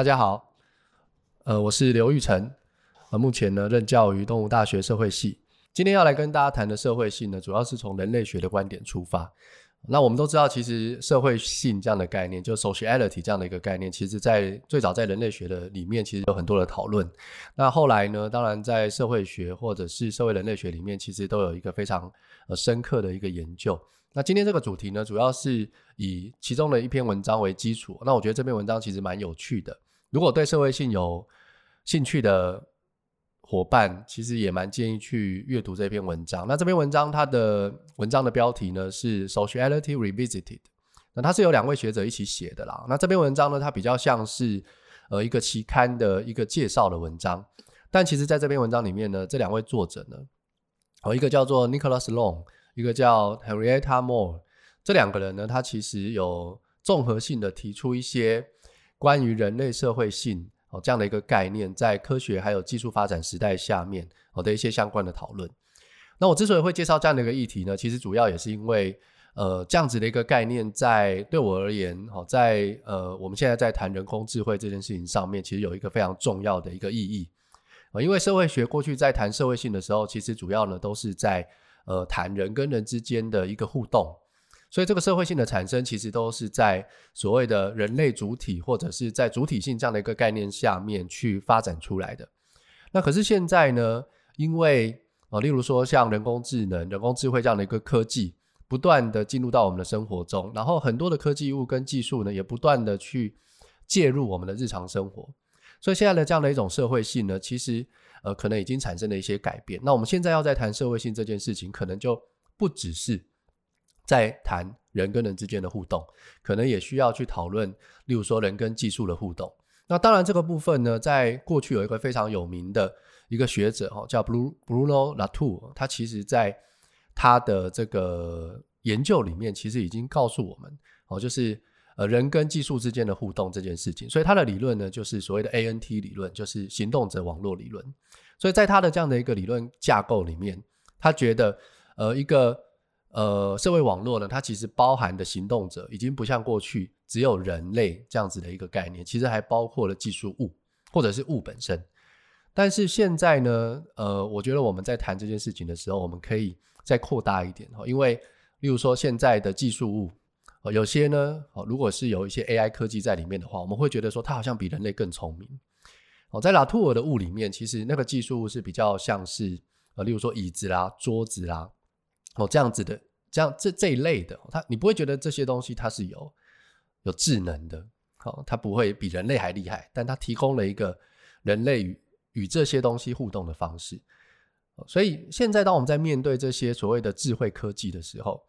大家好，呃，我是刘玉成，呃，目前呢任教于动物大学社会系。今天要来跟大家谈的社会性呢，主要是从人类学的观点出发。那我们都知道，其实社会性这样的概念，就 sociality 这样的一个概念，其实在最早在人类学的里面，其实有很多的讨论。那后来呢，当然在社会学或者是社会人类学里面，其实都有一个非常呃深刻的一个研究。那今天这个主题呢，主要是以其中的一篇文章为基础。那我觉得这篇文章其实蛮有趣的。如果对社会性有兴趣的伙伴，其实也蛮建议去阅读这篇文章。那这篇文章它的文章的标题呢是 Sociality Revisited。那它是由两位学者一起写的啦。那这篇文章呢，它比较像是呃一个期刊的一个介绍的文章。但其实在这篇文章里面呢，这两位作者呢，有一个叫做 Nicholas Long。一个叫 Henrietta Moore，这两个人呢，他其实有综合性的提出一些关于人类社会性哦这样的一个概念，在科学还有技术发展时代下面哦的一些相关的讨论。那我之所以会介绍这样的一个议题呢，其实主要也是因为呃这样子的一个概念，在对我而言，哦在呃我们现在在谈人工智慧这件事情上面，其实有一个非常重要的一个意义啊，因为社会学过去在谈社会性的时候，其实主要呢都是在呃，谈人跟人之间的一个互动，所以这个社会性的产生，其实都是在所谓的人类主体或者是在主体性这样的一个概念下面去发展出来的。那可是现在呢，因为呃，例如说像人工智能、人工智慧这样的一个科技，不断的进入到我们的生活中，然后很多的科技物跟技术呢，也不断的去介入我们的日常生活，所以现在的这样的一种社会性呢，其实。呃，可能已经产生了一些改变。那我们现在要在谈社会性这件事情，可能就不只是在谈人跟人之间的互动，可能也需要去讨论，例如说人跟技术的互动。那当然，这个部分呢，在过去有一个非常有名的一个学者哦，叫 Bruno Latour，他其实在他的这个研究里面，其实已经告诉我们哦，就是。呃，人跟技术之间的互动这件事情，所以他的理论呢，就是所谓的 ANT 理论，就是行动者网络理论。所以在他的这样的一个理论架构里面，他觉得，呃，一个呃社会网络呢，它其实包含的行动者已经不像过去只有人类这样子的一个概念，其实还包括了技术物或者是物本身。但是现在呢，呃，我觉得我们在谈这件事情的时候，我们可以再扩大一点哈，因为例如说现在的技术物。有些呢，哦，如果是有一些 AI 科技在里面的话，我们会觉得说它好像比人类更聪明。哦，在拉图尔的物里面，其实那个技术物是比较像是呃，例如说椅子啦、桌子啦，哦，这样子的，这样这这一类的，它你不会觉得这些东西它是有有智能的，哦，它不会比人类还厉害，但它提供了一个人类与与这些东西互动的方式。所以现在当我们在面对这些所谓的智慧科技的时候，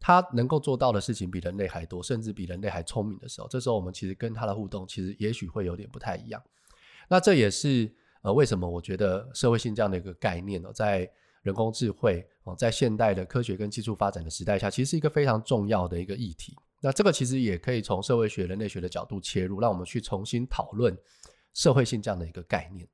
它能够做到的事情比人类还多，甚至比人类还聪明的时候，这时候我们其实跟它的互动，其实也许会有点不太一样。那这也是呃为什么我觉得社会性这样的一个概念呢，在人工智慧哦，在现代的科学跟技术发展的时代下，其实是一个非常重要的一个议题。那这个其实也可以从社会学、人类学的角度切入，让我们去重新讨论社会性这样的一个概念。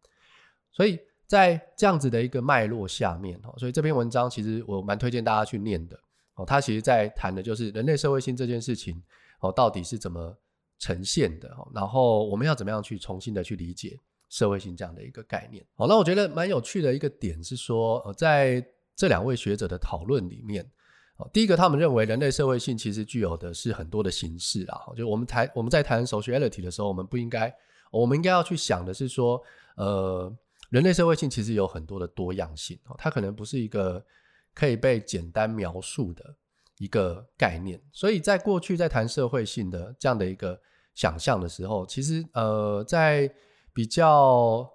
所以在这样子的一个脉络下面哦，所以这篇文章其实我蛮推荐大家去念的。哦，他其实在谈的就是人类社会性这件事情，哦，到底是怎么呈现的？然后我们要怎么样去重新的去理解社会性这样的一个概念？好，那我觉得蛮有趣的一个点是说，呃，在这两位学者的讨论里面，哦，第一个他们认为人类社会性其实具有的是很多的形式啊，就我们谈我们在谈 sociality 的时候，我们不应该，我们应该要去想的是说，呃，人类社会性其实有很多的多样性，哦，它可能不是一个。可以被简单描述的一个概念，所以在过去在谈社会性的这样的一个想象的时候，其实呃，在比较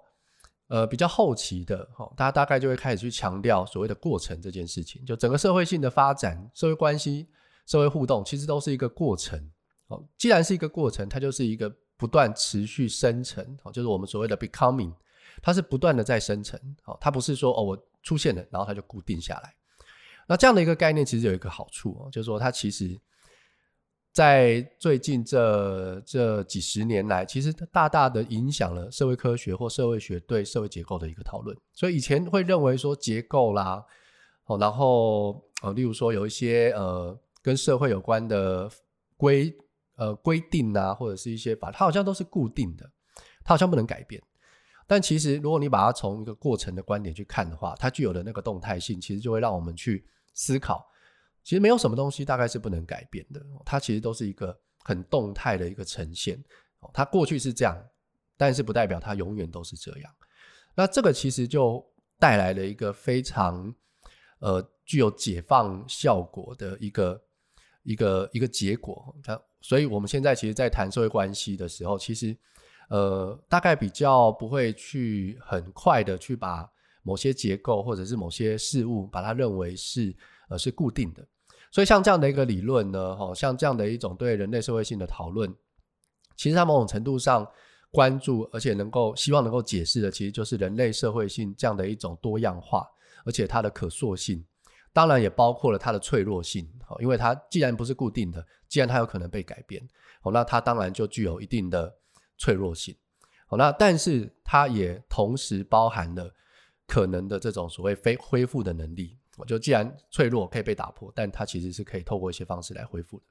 呃比较后期的哈，大家大概就会开始去强调所谓的过程这件事情，就整个社会性的发展、社会关系、社会互动，其实都是一个过程。哦，既然是一个过程，它就是一个不断持续生成，哦，就是我们所谓的 becoming，它是不断的在生成，哦，它不是说哦我出现了，然后它就固定下来。那这样的一个概念其实有一个好处哦，就是说它其实，在最近这这几十年来，其实它大大的影响了社会科学或社会学对社会结构的一个讨论。所以以前会认为说结构啦，哦，然后呃，例如说有一些呃跟社会有关的规呃规定啊，或者是一些法，它好像都是固定的。它好像不能改变。但其实，如果你把它从一个过程的观点去看的话，它具有的那个动态性，其实就会让我们去思考，其实没有什么东西大概是不能改变的。它其实都是一个很动态的一个呈现。它过去是这样，但是不代表它永远都是这样。那这个其实就带来了一个非常呃具有解放效果的一个一个一个结果。它，所以我们现在其实，在谈社会关系的时候，其实。呃，大概比较不会去很快的去把某些结构或者是某些事物，把它认为是呃是固定的。所以像这样的一个理论呢，哈，像这样的一种对人类社会性的讨论，其实它某种程度上关注，而且能够希望能够解释的，其实就是人类社会性这样的一种多样化，而且它的可塑性，当然也包括了它的脆弱性，哈，因为它既然不是固定的，既然它有可能被改变，哦，那它当然就具有一定的。脆弱性，好，那但是它也同时包含了可能的这种所谓非恢复的能力。我就既然脆弱可以被打破，但它其实是可以透过一些方式来恢复的。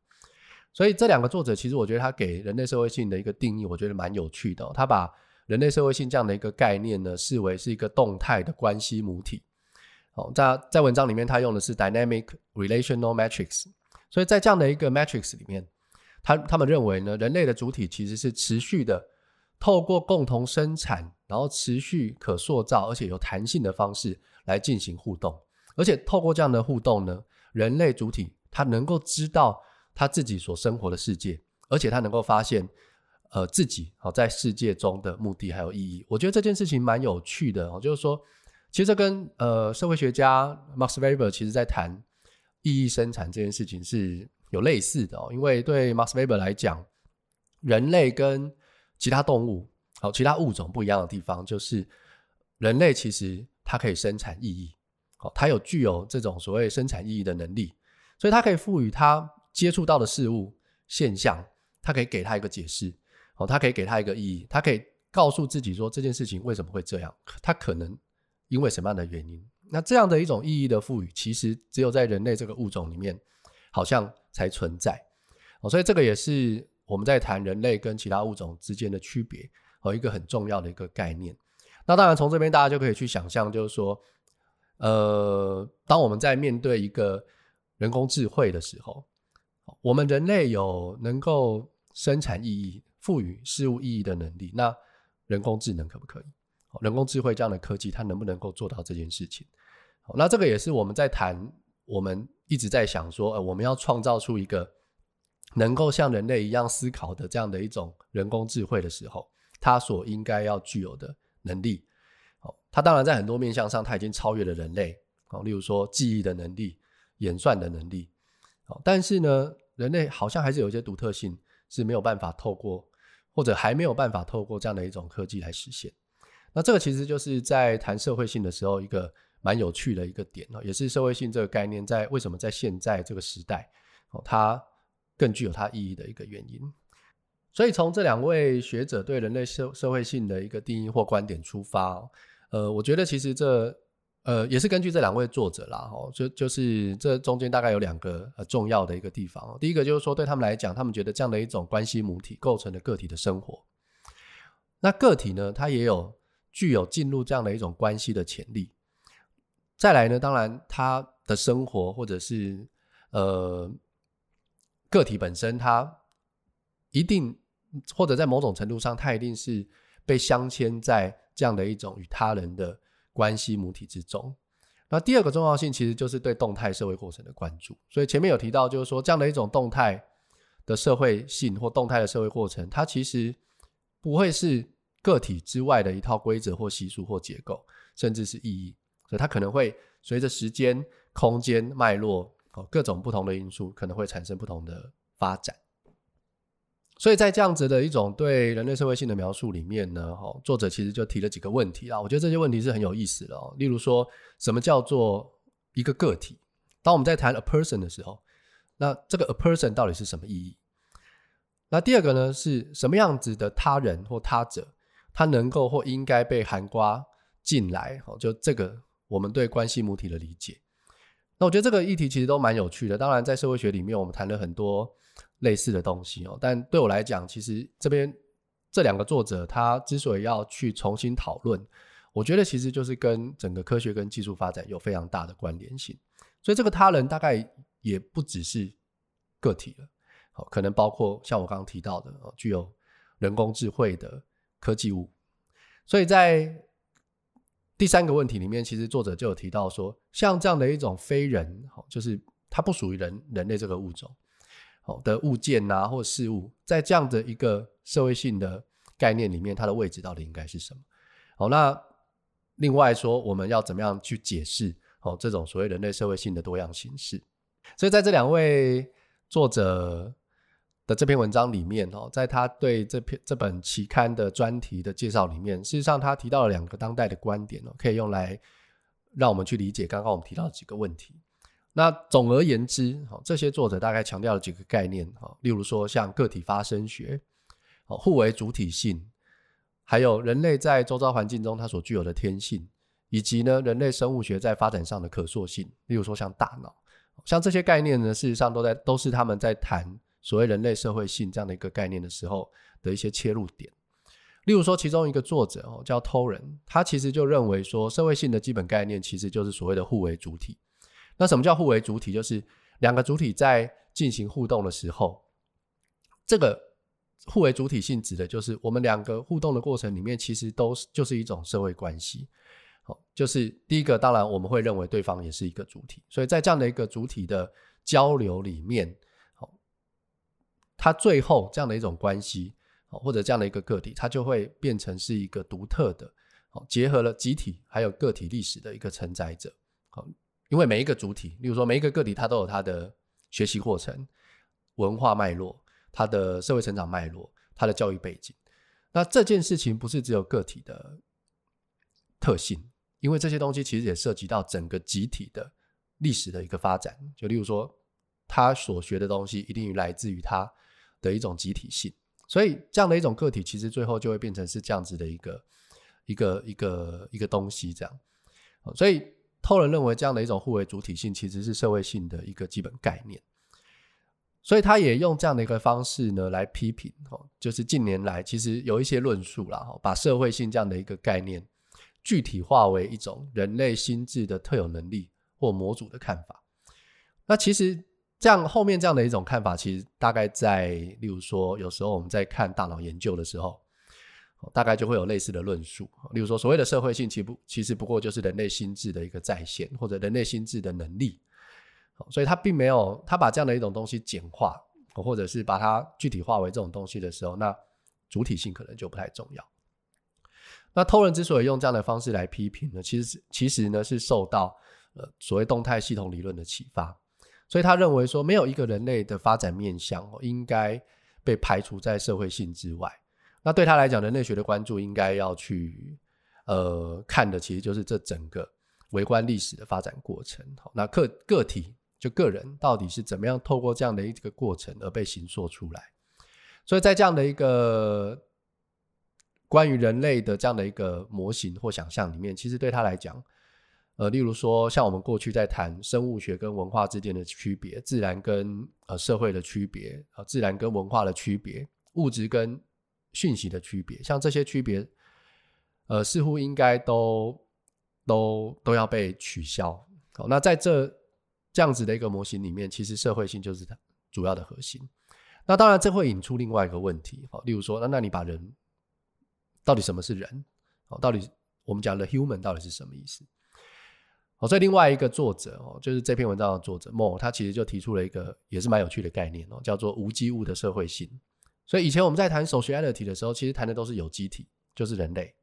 所以这两个作者其实我觉得他给人类社会性的一个定义，我觉得蛮有趣的。他把人类社会性这样的一个概念呢，视为是一个动态的关系母体。好，在在文章里面他用的是 dynamic relational matrix。所以在这样的一个 matrix 里面。他他们认为呢，人类的主体其实是持续的，透过共同生产，然后持续可塑造而且有弹性的方式来进行互动，而且透过这样的互动呢，人类主体他能够知道他自己所生活的世界，而且他能够发现，呃，自己好在世界中的目的还有意义。我觉得这件事情蛮有趣的哦，就是说，其实这跟呃社会学家 Max Weber 其实在谈意义生产这件事情是。有类似的哦，因为对 Max Weber 来讲，人类跟其他动物、好其他物种不一样的地方，就是人类其实它可以生产意义，哦，它有具有这种所谓生产意义的能力，所以它可以赋予它接触到的事物现象，它可以给它一个解释，哦，它可以给它一个意义，它可以告诉自己说这件事情为什么会这样，它可能因为什么样的原因。那这样的一种意义的赋予，其实只有在人类这个物种里面，好像。才存在哦，所以这个也是我们在谈人类跟其他物种之间的区别和一个很重要的一个概念。那当然，从这边大家就可以去想象，就是说，呃，当我们在面对一个人工智慧的时候，我们人类有能够生产意义、赋予事物意义的能力，那人工智能可不可以？人工智慧这样的科技，它能不能够做到这件事情？那这个也是我们在谈我们。一直在想说，呃，我们要创造出一个能够像人类一样思考的这样的一种人工智慧的时候，它所应该要具有的能力，它当然在很多面向上，它已经超越了人类，好，例如说记忆的能力、演算的能力，好，但是呢，人类好像还是有一些独特性是没有办法透过，或者还没有办法透过这样的一种科技来实现。那这个其实就是在谈社会性的时候一个。蛮有趣的一个点哦，也是社会性这个概念在为什么在现在这个时代哦，它更具有它意义的一个原因。所以从这两位学者对人类社社会性的一个定义或观点出发，呃，我觉得其实这呃也是根据这两位作者啦，哦，就就是这中间大概有两个呃重要的一个地方。第一个就是说，对他们来讲，他们觉得这样的一种关系母体构成了个体的生活。那个体呢，它也有具有进入这样的一种关系的潜力。再来呢，当然他的生活或者是呃个体本身，他一定或者在某种程度上，他一定是被镶嵌在这样的一种与他人的关系母体之中。那第二个重要性，其实就是对动态社会过程的关注。所以前面有提到，就是说这样的一种动态的社会性或动态的社会过程，它其实不会是个体之外的一套规则或习俗或结构，甚至是意义。所以它可能会随着时间、空间脉络哦，各种不同的因素，可能会产生不同的发展。所以在这样子的一种对人类社会性的描述里面呢，哈，作者其实就提了几个问题啊。我觉得这些问题是很有意思的哦。例如说，什么叫做一个个体？当我们在谈 a person 的时候，那这个 a person 到底是什么意义？那第二个呢，是什么样子的他人或他者，他能够或应该被涵盖进来？哦，就这个。我们对关系母体的理解，那我觉得这个议题其实都蛮有趣的。当然，在社会学里面，我们谈了很多类似的东西哦。但对我来讲，其实这边这两个作者他之所以要去重新讨论，我觉得其实就是跟整个科学跟技术发展有非常大的关联性。所以这个他人大概也不只是个体了，好，可能包括像我刚刚提到的哦，具有人工智慧的科技物。所以在第三个问题里面，其实作者就有提到说，像这样的一种非人，就是它不属于人人类这个物种，好的物件呐，或事物，在这样的一个社会性的概念里面，它的位置到底应该是什么？好，那另外说，我们要怎么样去解释哦这种所谓人类社会性的多样形式？所以在这两位作者的这篇文章里面哦，在他对这篇这本期刊的专题的介绍里面，事实上他提到了两个当代的观点哦，可以用来让我们去理解刚刚我们提到的几个问题。那总而言之，这些作者大概强调了几个概念，哈例如说像个体发生学、互为主体性，还有人类在周遭环境中它所具有的天性，以及呢人类生物学在发展上的可塑性，例如说像大脑，像这些概念呢，事实上都在都是他们在谈。所谓人类社会性这样的一个概念的时候的一些切入点，例如说，其中一个作者哦叫偷人他其实就认为说，社会性的基本概念其实就是所谓的互为主体。那什么叫互为主体？就是两个主体在进行互动的时候，这个互为主体性质的就是我们两个互动的过程里面，其实都是就是一种社会关系。好，就是第一个，当然我们会认为对方也是一个主体，所以在这样的一个主体的交流里面。它最后这样的一种关系，或者这样的一个个体，它就会变成是一个独特的，结合了集体还有个体历史的一个承载者。好因为每一个主体，例如说每一个个体，它都有它的学习过程、文化脉络、它的社会成长脉络、它的教育背景。那这件事情不是只有个体的特性，因为这些东西其实也涉及到整个集体的历史的一个发展。就例如说，他所学的东西一定来自于他。的一种集体性，所以这样的一种个体，其实最后就会变成是这样子的一个一个一个一个东西，这样。所以，偷人认为这样的一种互为主体性，其实是社会性的一个基本概念。所以，他也用这样的一个方式呢来批评，哦，就是近年来其实有一些论述啦，把社会性这样的一个概念具体化为一种人类心智的特有能力或模组的看法。那其实。这样后面这样的一种看法，其实大概在，例如说，有时候我们在看大脑研究的时候，大概就会有类似的论述。例如说，所谓的社会性，其不其实不过就是人类心智的一个再现，或者人类心智的能力。所以，他并没有他把这样的一种东西简化，或者是把它具体化为这种东西的时候，那主体性可能就不太重要。那偷人之所以用这样的方式来批评呢，其实其实呢是受到呃所谓动态系统理论的启发。所以他认为说，没有一个人类的发展面向应该被排除在社会性之外。那对他来讲，人类学的关注应该要去呃看的，其实就是这整个微观历史的发展过程。那个个体就个人到底是怎么样透过这样的一个过程而被形塑出来？所以在这样的一个关于人类的这样的一个模型或想象里面，其实对他来讲。呃，例如说，像我们过去在谈生物学跟文化之间的区别，自然跟呃社会的区别，啊，自然跟文化的区别，物质跟讯息的区别，像这些区别，呃，似乎应该都都都要被取消。好，那在这这样子的一个模型里面，其实社会性就是它主要的核心。那当然，这会引出另外一个问题，好，例如说，那那你把人到底什么是人？好，到底我们讲的 human 到底是什么意思？好，所以另外一个作者哦，就是这篇文章的作者莫，他其实就提出了一个也是蛮有趣的概念哦，叫做无机物的社会性。所以以前我们在谈 sociality 的时候，其实谈的都是有机体，就是人类，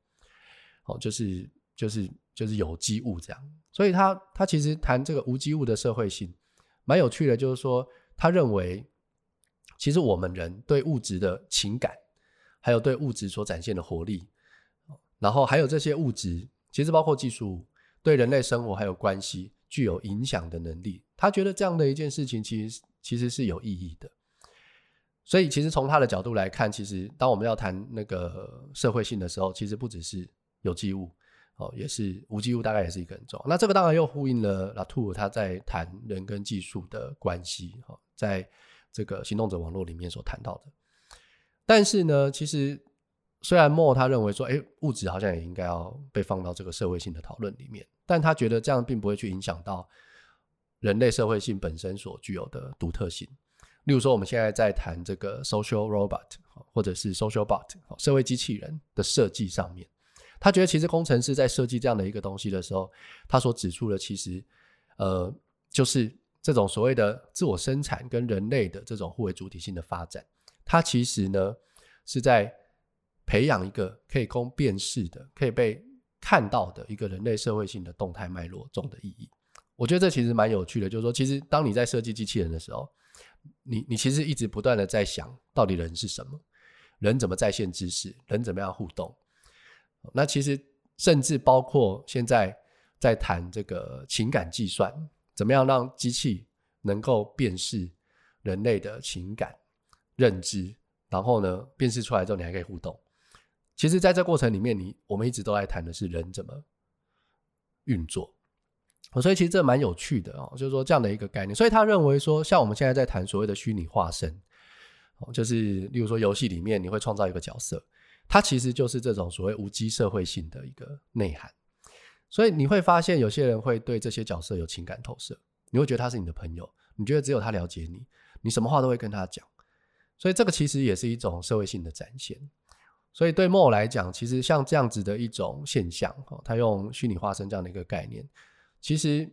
哦，就是就是就是有机物这样。所以他他其实谈这个无机物的社会性，蛮有趣的，就是说他认为，其实我们人对物质的情感，还有对物质所展现的活力，然后还有这些物质，其实包括技术。对人类生活还有关系具有影响的能力，他觉得这样的一件事情其实其实是有意义的。所以，其实从他的角度来看，其实当我们要谈那个社会性的时候，其实不只是有机物哦，也是无机物，大概也是一个很重要。那这个当然又呼应了拉图他在谈人跟技术的关系哈，在这个行动者网络里面所谈到的。但是呢，其实虽然莫他认为说，哎，物质好像也应该要被放到这个社会性的讨论里面，但他觉得这样并不会去影响到人类社会性本身所具有的独特性。例如说，我们现在在谈这个 social robot 或者是 social bot 社会机器人的设计上面，他觉得其实工程师在设计这样的一个东西的时候，他所指出的其实，呃，就是这种所谓的自我生产跟人类的这种互为主体性的发展，它其实呢是在。培养一个可以供辨识的、可以被看到的一个人类社会性的动态脉络中的意义，我觉得这其实蛮有趣的。就是说，其实当你在设计机器人的时候，你你其实一直不断的在想到底人是什么，人怎么在线知识，人怎么样互动。那其实甚至包括现在在谈这个情感计算，怎么样让机器能够辨识人类的情感认知，然后呢，辨识出来之后，你还可以互动。其实，在这过程里面，你我们一直都在谈的是人怎么运作，所以其实这蛮有趣的哦，就是说这样的一个概念。所以他认为说，像我们现在在谈所谓的虚拟化身，就是例如说游戏里面你会创造一个角色，它其实就是这种所谓无机社会性的一个内涵。所以你会发现，有些人会对这些角色有情感投射，你会觉得他是你的朋友，你觉得只有他了解你，你什么话都会跟他讲。所以这个其实也是一种社会性的展现。所以对莫来讲，其实像这样子的一种现象，他用虚拟化身这样的一个概念，其实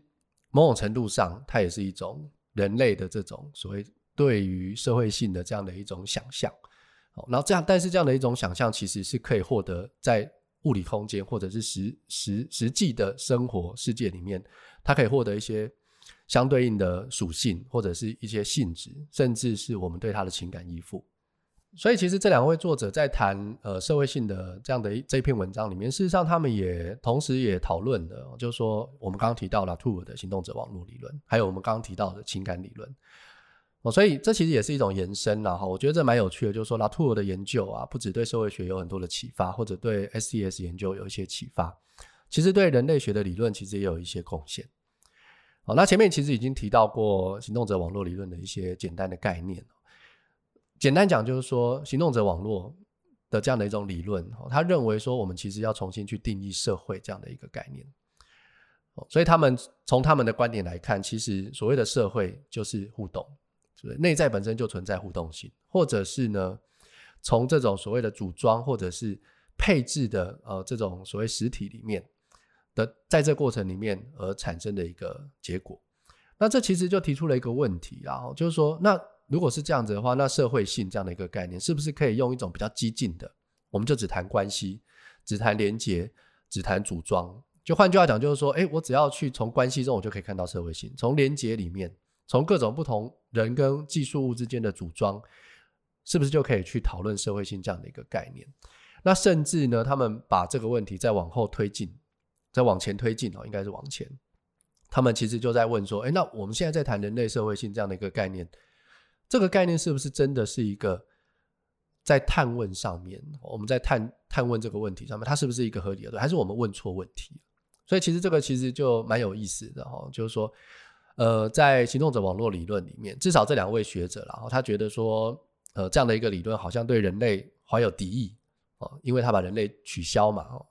某种程度上，它也是一种人类的这种所谓对于社会性的这样的一种想象。然后这样，但是这样的一种想象，其实是可以获得在物理空间或者是实实实际的生活世界里面，它可以获得一些相对应的属性，或者是一些性质，甚至是我们对它的情感依附。所以，其实这两位作者在谈呃社会性的这样的一这一篇文章里面，事实上他们也同时也讨论了，就是说我们刚刚提到了拉图尔的行动者网络理论，还有我们刚刚提到的情感理论。哦，所以这其实也是一种延伸啦。哈，我觉得这蛮有趣的，就是说拉图尔的研究啊，不只对社会学有很多的启发，或者对 STS 研究有一些启发，其实对人类学的理论其实也有一些贡献。好，那前面其实已经提到过行动者网络理论的一些简单的概念。简单讲就是说，行动者网络的这样的一种理论，他认为说，我们其实要重新去定义社会这样的一个概念。所以他们从他们的观点来看，其实所谓的社会就是互动，对，内在本身就存在互动性，或者是呢，从这种所谓的组装或者是配置的呃这种所谓实体里面的，在这过程里面而产生的一个结果。那这其实就提出了一个问题，然后就是说那。如果是这样子的话，那社会性这样的一个概念，是不是可以用一种比较激进的，我们就只谈关系，只谈连结，只谈组装？就换句话讲，就是说，诶，我只要去从关系中，我就可以看到社会性；从连结里面，从各种不同人跟技术物之间的组装，是不是就可以去讨论社会性这样的一个概念？那甚至呢，他们把这个问题再往后推进，再往前推进哦，应该是往前。他们其实就在问说，诶，那我们现在在谈人类社会性这样的一个概念。这个概念是不是真的是一个在探问上面？我们在探探问这个问题上面，它是不是一个合理的？还是我们问错问题？所以其实这个其实就蛮有意思的哈，就是说，呃，在行动者网络理论里面，至少这两位学者，然后他觉得说，呃，这样的一个理论好像对人类怀有敌意哦，因为他把人类取消嘛，哦，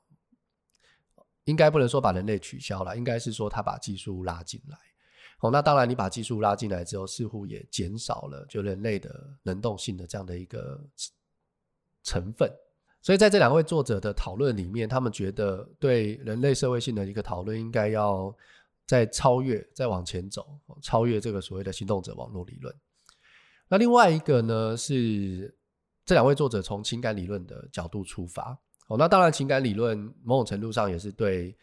应该不能说把人类取消了，应该是说他把技术拉进来。哦，那当然，你把技术拉进来之后，似乎也减少了就人类的能动性的这样的一个成分。所以在这两位作者的讨论里面，他们觉得对人类社会性的一个讨论，应该要再超越、再往前走，超越这个所谓的行动者网络理论。那另外一个呢，是这两位作者从情感理论的角度出发。哦，那当然，情感理论某种程度上也是对。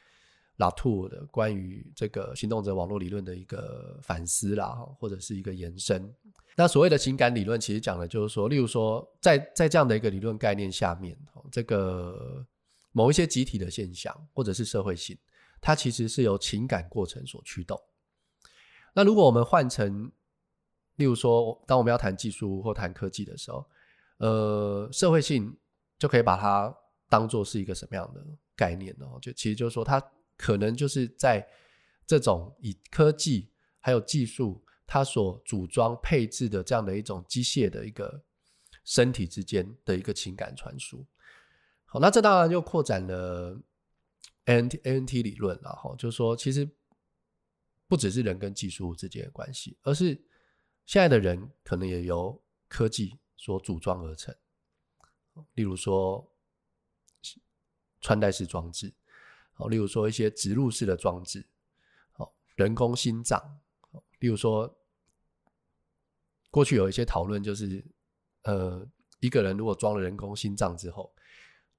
拉图的关于这个行动者网络理论的一个反思啦，或者是一个延伸。那所谓的情感理论，其实讲的就是说，例如说，在在这样的一个理论概念下面，这个某一些集体的现象或者是社会性，它其实是由情感过程所驱动。那如果我们换成，例如说，当我们要谈技术或谈科技的时候，呃，社会性就可以把它当做是一个什么样的概念呢？就其实就是说它。可能就是在这种以科技还有技术，它所组装配置的这样的一种机械的一个身体之间的一个情感传输。好，那这当然就扩展了 ANT ANT 理论了哈，就是说其实不只是人跟技术之间的关系，而是现在的人可能也由科技所组装而成。例如说穿戴式装置，好，例如说一些植入式的装置，好，人工心脏，例如说过去有一些讨论就是，呃，一个人如果装了人工心脏之后，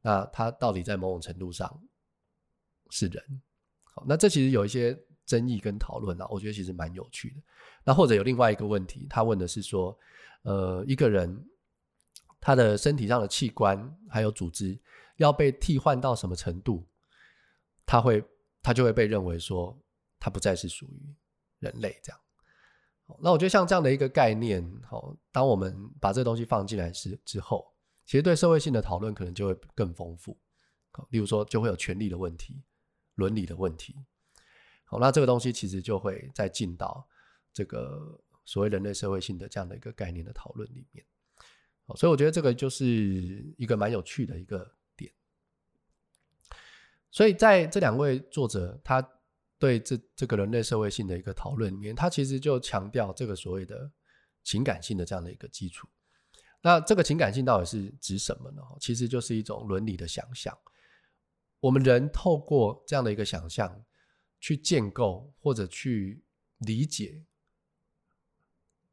那他到底在某种程度上是人？好，那这其实有一些争议跟讨论啊，我觉得其实蛮有趣的。那或者有另外一个问题，他问的是说，呃，一个人。他的身体上的器官还有组织要被替换到什么程度，他会他就会被认为说他不再是属于人类这样。那我觉得像这样的一个概念，好，当我们把这个东西放进来之之后，其实对社会性的讨论可能就会更丰富。好例如说就会有权利的问题、伦理的问题。好，那这个东西其实就会再进到这个所谓人类社会性的这样的一个概念的讨论里面。所以我觉得这个就是一个蛮有趣的一个。所以在这两位作者他对这这个人类社会性的一个讨论里面，他其实就强调这个所谓的情感性的这样的一个基础。那这个情感性到底是指什么呢？其实就是一种伦理的想象。我们人透过这样的一个想象去建构或者去理解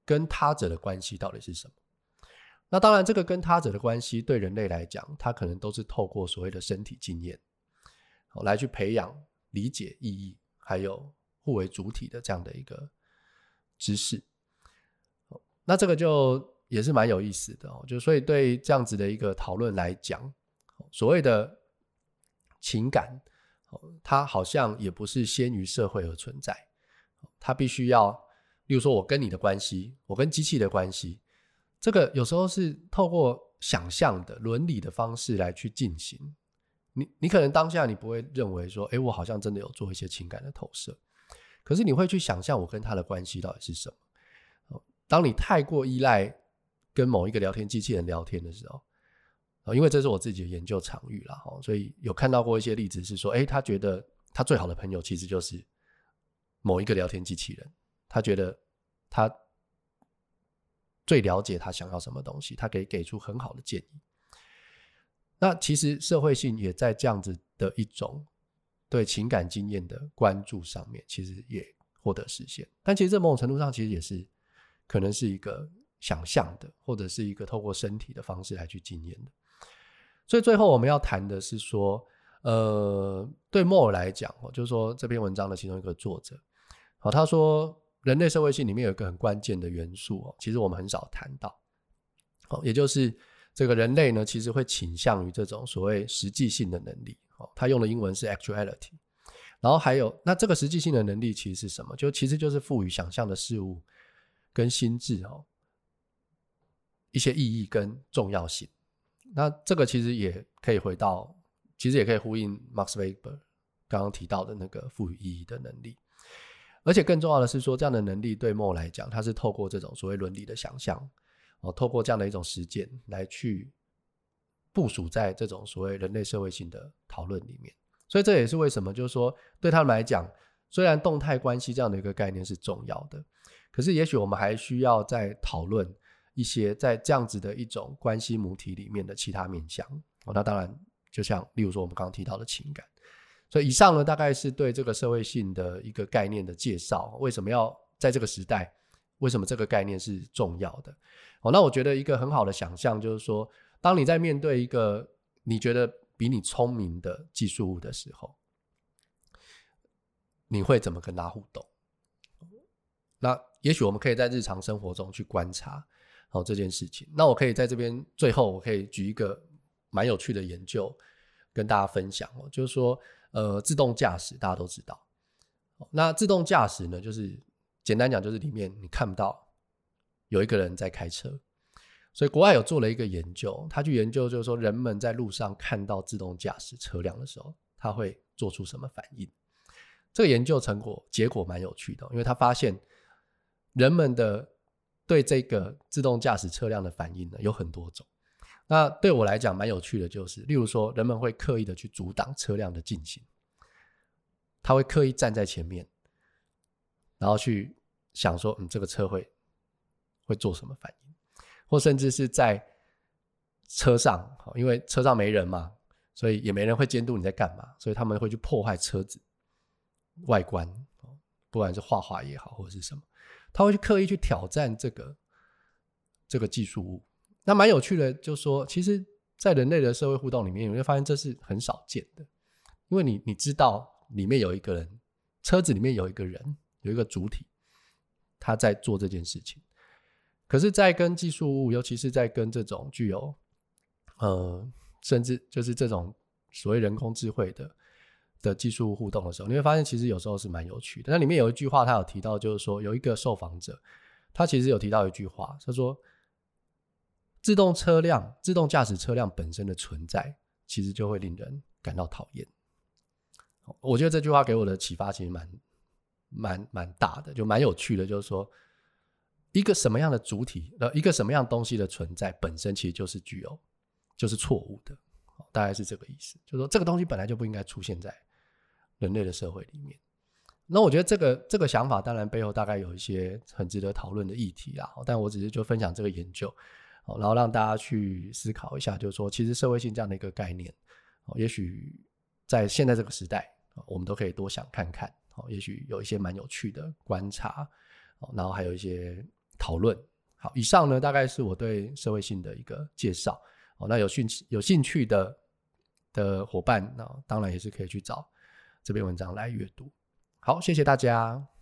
跟他者的关系到底是什么。那当然，这个跟他者的关系对人类来讲，他可能都是透过所谓的身体经验，来去培养理解意义，还有互为主体的这样的一个知识。那这个就也是蛮有意思的哦。就所以对这样子的一个讨论来讲，所谓的情感，它好像也不是先于社会而存在，它必须要，例如说我跟你的关系，我跟机器的关系。这个有时候是透过想象的伦理的方式来去进行，你你可能当下你不会认为说，哎，我好像真的有做一些情感的投射，可是你会去想象我跟他的关系到底是什么。当你太过依赖跟某一个聊天机器人聊天的时候，啊因为这是我自己的研究场域啦，所以有看到过一些例子是说，哎，他觉得他最好的朋友其实就是某一个聊天机器人，他觉得他。最了解他想要什么东西，他可以给出很好的建议。那其实社会性也在这样子的一种对情感经验的关注上面，其实也获得实现。但其实这某种程度上，其实也是可能是一个想象的，或者是一个透过身体的方式来去经验的。所以最后我们要谈的是说，呃，对莫尔来讲，就是说这篇文章的其中一个作者，好，他说。人类社会性里面有一个很关键的元素哦，其实我们很少谈到，哦，也就是这个人类呢，其实会倾向于这种所谓实际性的能力，哦，他用的英文是 actuality，然后还有那这个实际性的能力其实是什么？就其实就是赋予想象的事物跟心智哦一些意义跟重要性。那这个其实也可以回到，其实也可以呼应 Max Weber 刚刚提到的那个赋予意义的能力。而且更重要的是说，这样的能力对莫来讲，它是透过这种所谓伦理的想象，哦，透过这样的一种实践来去部署在这种所谓人类社会性的讨论里面。所以这也是为什么，就是说对他们来讲，虽然动态关系这样的一个概念是重要的，可是也许我们还需要再讨论一些在这样子的一种关系母体里面的其他面向。哦，那当然，就像例如说我们刚刚提到的情感。所以以上呢，大概是对这个社会性的一个概念的介绍。为什么要在这个时代？为什么这个概念是重要的？哦，那我觉得一个很好的想象就是说，当你在面对一个你觉得比你聪明的技术物的时候，你会怎么跟他互动？那也许我们可以在日常生活中去观察哦这件事情。那我可以在这边最后，我可以举一个蛮有趣的研究跟大家分享哦，就是说。呃，自动驾驶大家都知道，那自动驾驶呢，就是简单讲，就是里面你看不到有一个人在开车，所以国外有做了一个研究，他去研究就是说，人们在路上看到自动驾驶车辆的时候，他会做出什么反应？这个研究成果结果蛮有趣的，因为他发现人们的对这个自动驾驶车辆的反应呢有很多种，那对我来讲蛮有趣的，就是例如说，人们会刻意的去阻挡车辆的进行，他会刻意站在前面，然后去想说，嗯，这个车会会做什么反应，或甚至是在车上，因为车上没人嘛，所以也没人会监督你在干嘛，所以他们会去破坏车子外观，不管是画画也好，或者是什么，他会去刻意去挑战这个这个技术物。那蛮有趣的，就说，其实，在人类的社会互动里面，你会发现这是很少见的，因为你你知道里面有一个人，车子里面有一个人，有一个主体，他在做这件事情。可是，在跟技术物，尤其是在跟这种具有，呃，甚至就是这种所谓人工智慧的的技术互动的时候，你会发现，其实有时候是蛮有趣的。那里面有一句话，他有提到，就是说，有一个受访者，他其实有提到一句话，他说。自动车辆、自动驾驶车辆本身的存在，其实就会令人感到讨厌。我觉得这句话给我的启发其实蛮、蛮、蛮大的，就蛮有趣的。就是说，一个什么样的主体，呃，一个什么样东西的存在，本身其实就是具有，就是错误的。大概是这个意思。就是说，这个东西本来就不应该出现在人类的社会里面。那我觉得这个这个想法，当然背后大概有一些很值得讨论的议题啦。但我只是就分享这个研究。然后让大家去思考一下，就是说，其实社会性这样的一个概念，也许在现在这个时代，我们都可以多想看看，哦也许有一些蛮有趣的观察，哦然后还有一些讨论。好，以上呢，大概是我对社会性的一个介绍。哦那有兴趣有兴趣的的伙伴，那当然也是可以去找这篇文章来阅读。好，谢谢大家。